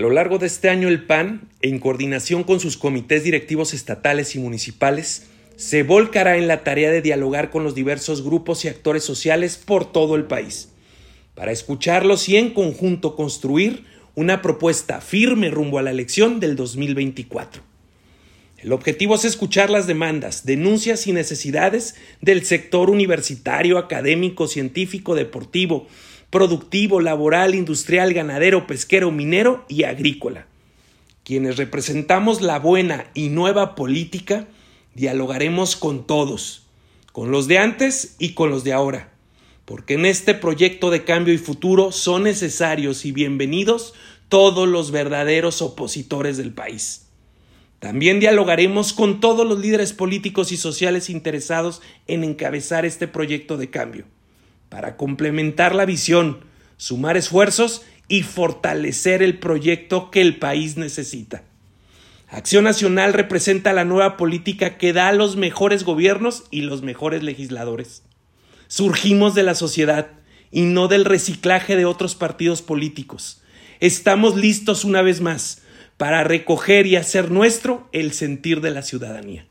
A lo largo de este año el PAN, en coordinación con sus comités directivos estatales y municipales, se volcará en la tarea de dialogar con los diversos grupos y actores sociales por todo el país, para escucharlos y en conjunto construir una propuesta firme rumbo a la elección del 2024. El objetivo es escuchar las demandas, denuncias y necesidades del sector universitario, académico, científico, deportivo, productivo, laboral, industrial, ganadero, pesquero, minero y agrícola. Quienes representamos la buena y nueva política, dialogaremos con todos, con los de antes y con los de ahora, porque en este proyecto de cambio y futuro son necesarios y bienvenidos todos los verdaderos opositores del país. También dialogaremos con todos los líderes políticos y sociales interesados en encabezar este proyecto de cambio, para complementar la visión, sumar esfuerzos y fortalecer el proyecto que el país necesita. Acción Nacional representa la nueva política que da a los mejores gobiernos y los mejores legisladores. Surgimos de la sociedad y no del reciclaje de otros partidos políticos. Estamos listos una vez más para recoger y hacer nuestro el sentir de la ciudadanía.